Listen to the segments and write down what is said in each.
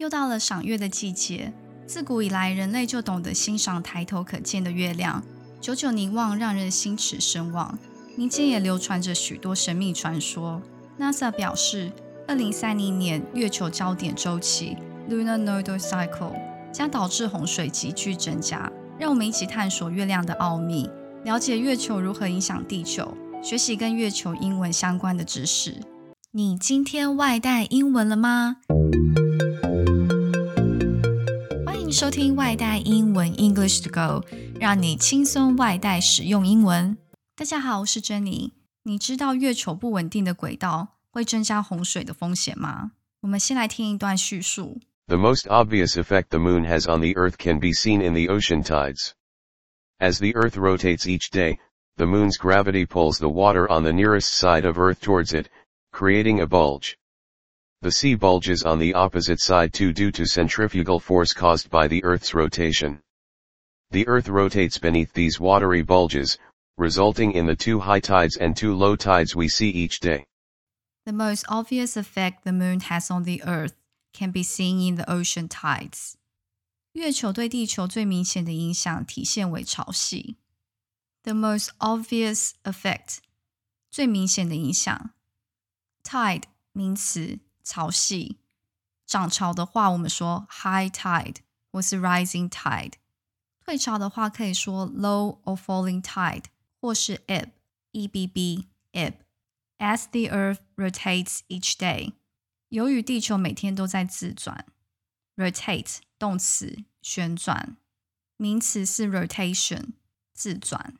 又到了赏月的季节。自古以来，人类就懂得欣赏抬头可见的月亮，久久凝望，让人心驰神往。民间也流传着许多神秘传说。NASA 表示，二零三零年月球焦点周期 （Lunar Nodal Cycle） 将导致洪水急剧增加。让我们一起探索月亮的奥秘，了解月球如何影响地球，学习跟月球英文相关的知识。你今天外带英文了吗？欢迎收听外带英文 English to Go，让你轻松外带使用英文。大家好，我是珍妮。你知道月球不稳定的轨道会增加洪水的风险吗？我们先来听一段叙述。The most obvious effect the moon has on the Earth can be seen in the ocean tides. As the Earth rotates each day, the moon's gravity pulls the water on the nearest side of Earth towards it, creating a bulge. The sea bulges on the opposite side too due to centrifugal force caused by the Earth's rotation. The Earth rotates beneath these watery bulges, resulting in the two high tides and two low tides we see each day. The most obvious effect the moon has on the Earth can be seen in the ocean tides. 月球对地球最明显的影响体现为潮汐。The most obvious effect 最明显的影响。Tide 名词， 潮汐。涨潮的话，我们说 high tide 或是 rising tide。退潮的话，可以说 low or falling tide 或是 ebb e b b ebb。As the Earth rotates each day，由于地球每天都在自转。Rotate 动词，旋转。名词是 rotation，自转。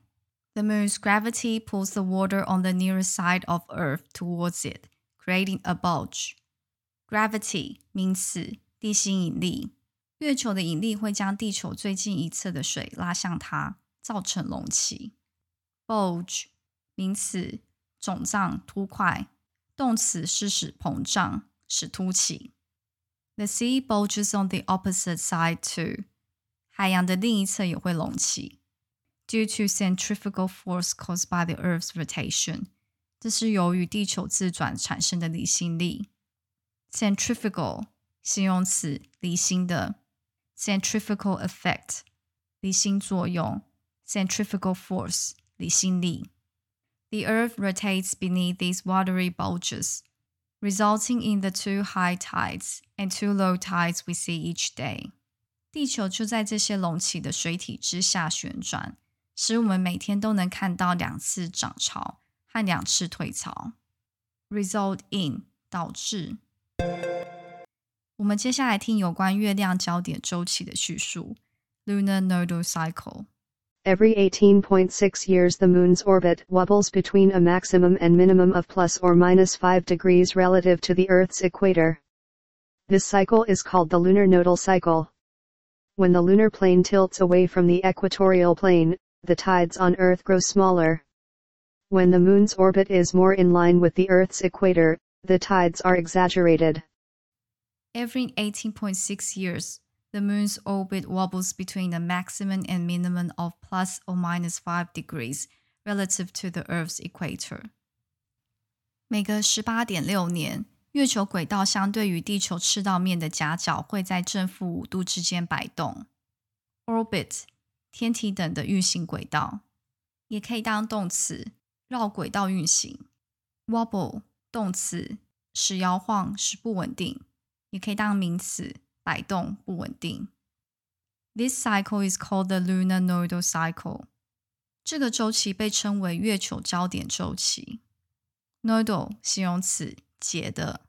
The moon's gravity pulls the water on the nearest side of Earth towards it, creating a bulge. Gravity 名词，地心引力。月球的引力会将地球最近一侧的水拉向它，造成隆起。Bulge 名词，肿胀、凸块。动词是使膨胀、使凸起。The sea bulges on the opposite side too。海洋的另一侧也会隆起。due to centrifugal force caused by the Earth's rotation，这是由于地球自转产生的离心力。 centrifugal 形容词，离心的。centrifugal effect 离心作用。centrifugal force 离心力。The Earth rotates beneath these watery bulges, resulting in the two high tides and two low tides we see each day. 地球就在这些隆起的水体之下旋转，使我们每天都能看到两次涨潮和两次退潮。Result in 导致。 我们接下来听有关月亮交点周期的叙述 （lunar nodal cycle）。Every 18.6 years the Moon's orbit wobbles between a maximum and minimum of plus or minus 5 degrees relative to the Earth's equator. This cycle is called the lunar nodal cycle. When the lunar plane tilts away from the equatorial plane, the tides on Earth grow smaller. When the Moon's orbit is more in line with the Earth's equator, the tides are exaggerated. Every 18.6 years, the moon's orbit wobbles between a maximum and minimum of plus or minus 5 degrees relative to the Earth's equator. 每隔十八点六年，月球轨道相对于地球赤道面的夹角会在正负五度之间摆动。Orbit 天体等的运行轨道，也可以当动词，绕轨道运行。Wobble 动词，使摇晃，使不稳定， 也可以当名词，摆动不稳定。This cycle is called the lunar nodal cycle。这个周期被称为月球交点周期。Nodal 形容词，节的。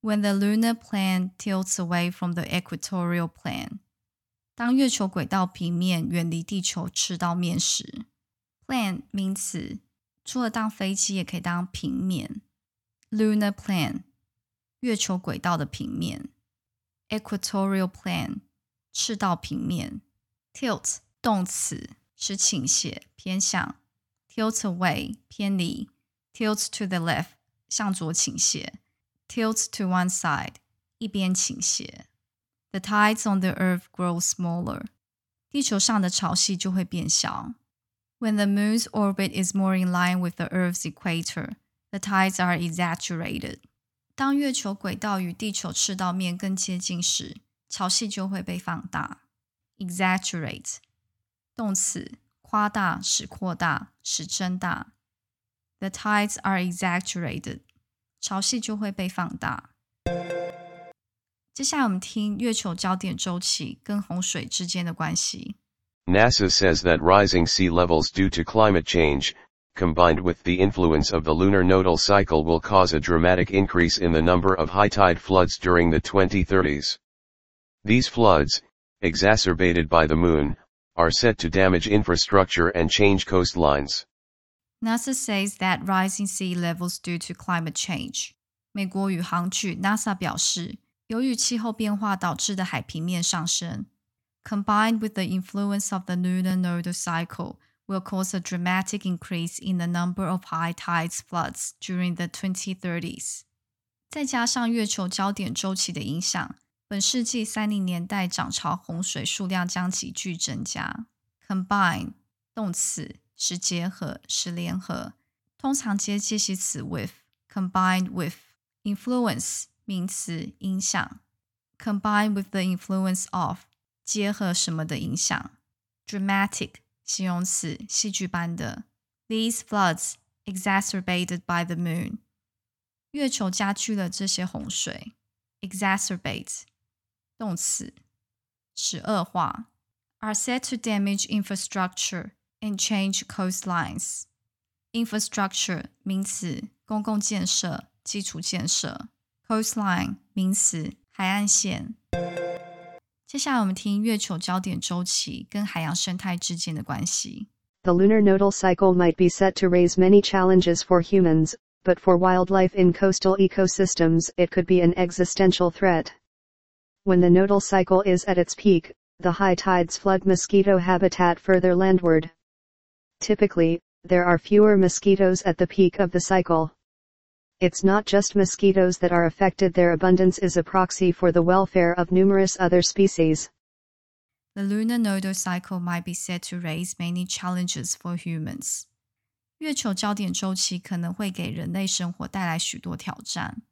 When the lunar plane tilts away from the equatorial plane，当月球轨道平面远离地球赤道面时，plane 名词，除了当飞机，也可以当平面。Lunar plane 月球轨道的平面，equatorial plane 赤道平面。tilt 动词，使倾斜、偏向。tilt away 偏离，tilt to the left 向左倾斜，tilt to one side 一边倾斜。the tides on the earth grow smaller. 地球上的潮汐就会变小。When the moon's orbit is more in line with the Earth's equator, the tides are exaggerated. 当月球轨道与地球赤道面更接近时，潮汐就会被放大 （exaggerate）。动词夸大、使扩大、使增大。The tides are exaggerated，潮汐就会被放大。接下来我们听月球交点周期跟洪水之间的关系。NASA says that rising sea levels due to climate change combined with the influence of the lunar nodal cycle will cause a dramatic increase in the number of high tide floods during the 2030s. These floods, exacerbated by the moon, are set to damage infrastructure and change coastlines. NASA says that rising sea levels due to climate change. 美国宇航局 NASA 表示。由于气候变化导致的海平面上升，combined with the influence of the lunar nodal cycle, will cause a dramatic increase in the number of high tides floods during the 2030s. 2030s。再加上月球交点周期的影响，本世纪三零年代涨潮洪水数量将急剧增加。Combine 动词是结合，是联合，通常接介系词 with。Combined with influence 名词影响。Combine with the influence of 结合什么的影响。Dramatic 形容词戏剧般的，these floods exacerbated by the moon 月球加剧了这些洪水，exacerbate 动词使恶化，are said to damage infrastructure and change coastlines infrastructure 名词公共建设基础建设。Coastline 名词，海岸线。 接下来我们听月球交点周期跟海洋生态之间的关系。The lunar nodal cycle might be set to raise many challenges for humans, but for wildlife in coastal ecosystems it could be an existential threat. When the nodal cycle is at its peak, the high tides flood mosquito habitat further landward. Typically, there are fewer mosquitoes at the peak of the cycle it's not just mosquitoes that are affected their abundance is a proxy for the welfare of numerous other species. The lunar nodal cycle might be said to raise many challenges for humans. 月球交点周期可能会给人类生活带来许多挑战。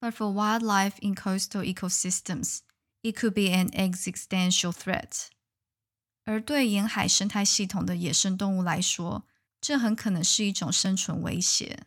But for wildlife in coastal ecosystems, it could be an existential threat. 而对沿海生态系统的野生动物来说，这很可能是一种生存威胁。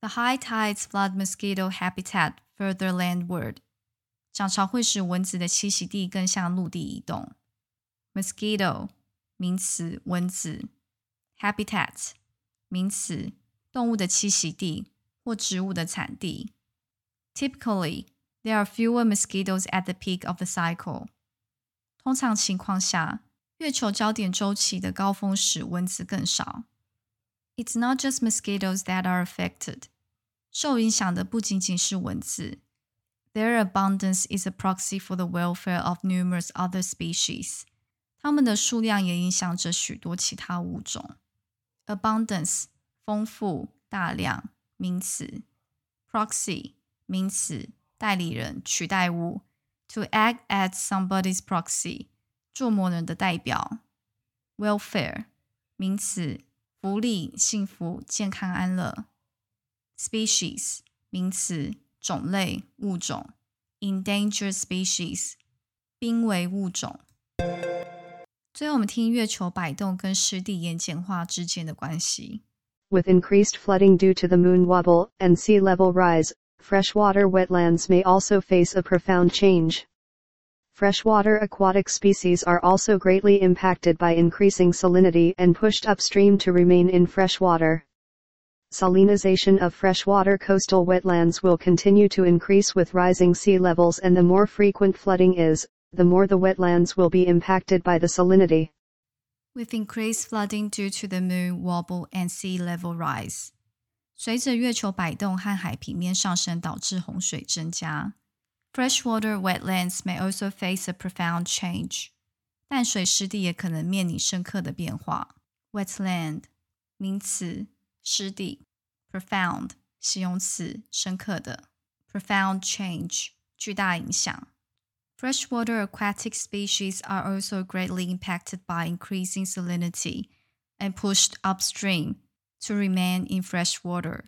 The high tides flood mosquito habitat further landward，涨潮会使蚊子的栖息地更向陆地移动。Mosquito 名词，蚊子；habitat 名词，动物的栖息地或植物的产地。Typically, there are fewer mosquitoes at the peak of the cycle. 通常情况下，月球交点周期的高峰时，蚊子更少。It's not just mosquitoes that are affected. 受影响的不仅仅是蚊子。Their abundance is a proxy for the welfare of numerous other species. 它们的数量也影响着许多其他物种。Abundance 丰富、大量，名词。Proxy 名词，代理人、取代物。To act as somebody's proxy 做某人的代表。Welfare 名词。 福利、幸福、健康、安乐。Species 名词，种类、物种。Endangered species 濒危物种。最后，我们听月球摆动跟湿地盐碱化之间的关系。With increased flooding due to the moon wobble and sea level rise, freshwater wetlands may also face a profound change. Freshwater aquatic species are also greatly impacted by increasing salinity and pushed upstream to remain in freshwater. Salinization of freshwater coastal wetlands will continue to increase with rising sea levels and the more frequent flooding is, the more the wetlands will be impacted by the salinity. With increased flooding due to the moon wobble and sea level rise. 随着月球摆动和海平面上升，导致洪水增加。 Freshwater wetlands may also face a profound change。淡水湿地也可能面临深刻的变化。Wetland 名词，湿地。Profound 形容词，深刻的。Profound change 巨大影响。Freshwater aquatic species are also greatly impacted by increasing salinity and pushed upstream to remain in fresh water。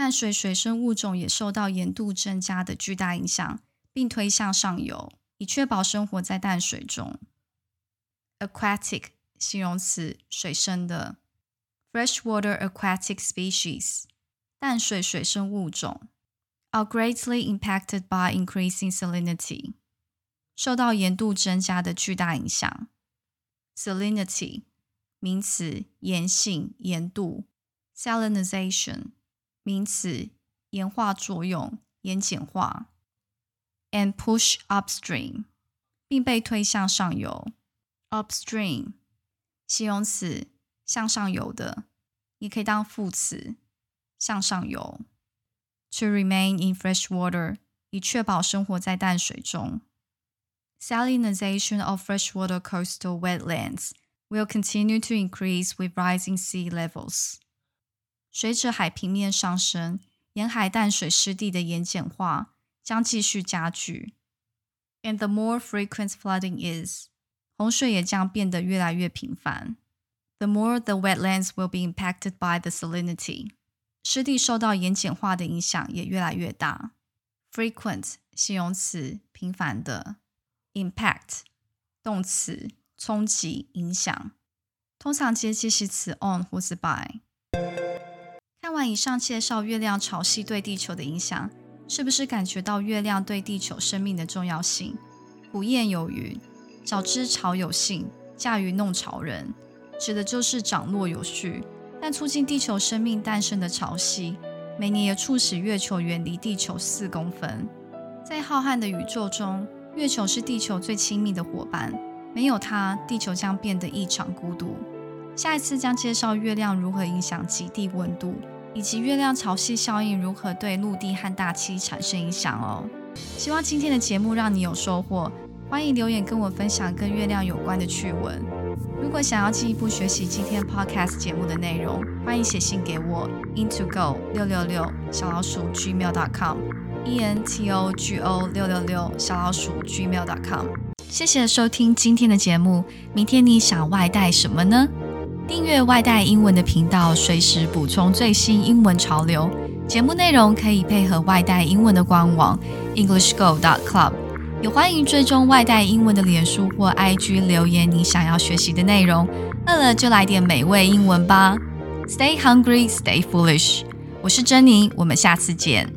淡水水生物种也受到盐度增加的巨大影响，并推向上游，以确保生活在淡水中。Aquatic 形容词，水生的。Freshwater aquatic species 淡水水生物种 are greatly impacted by increasing salinity 受到盐度增加的巨大影响。Salinity 名词，盐性、盐度；salinization 名词，盐化作用、盐碱化；and push upstream 并被推向上游。upstream 形容词，向上游的，也可以当副词，向上游。To remain in fresh water 以确保生活在淡水中。Salinization of freshwater coastal wetlands will continue to increase with rising sea levels。 随着海平面上升，沿海淡水湿地的盐碱化将继续加剧。And the more frequent flooding is，洪水也将变得越来越频繁。The more the wetlands will be impacted by the salinity，湿地受到盐碱化的影响也越来越大。Frequent 形容词，频繁的。Impact 动词。冲击、影响，通常接介系词 on 或是 by。以上介绍月亮潮汐对地球的影响，是不是感觉到月亮对地球生命的重要性？古谚有云：“早知潮有性，驾驭弄潮人”，指的就是涨落有序，但促进地球生命诞生的潮汐，每年也促使月球远离地球四公分。在浩瀚的宇宙中，月球是地球最亲密的伙伴。没有它，地球将变得异常孤独。下一次将介绍月亮如何影响极地温度，以及月亮潮汐效应如何对陆地和大气产生影响哦。希望今天的节目让你有收获，欢迎留言跟我分享跟月亮有关的趣闻。如果想要进一步学习今天 podcast 节目的内容，欢迎写信给我 into go 六六六小老鼠 gmail.com e n t o g o 六六六小老鼠 gmail.com。谢谢收听今天的节目。明天你想外带什么呢？订阅外带英文的频道，随时补充最新英文潮流。节目内容可以配合外带英文的官网 EnglishGo.Club。也欢迎追踪外带英文的脸书或 IG 留言你想要学习的内容。饿了就来点美味英文吧。Stay hungry, stay foolish。我是珍妮，我们下次见。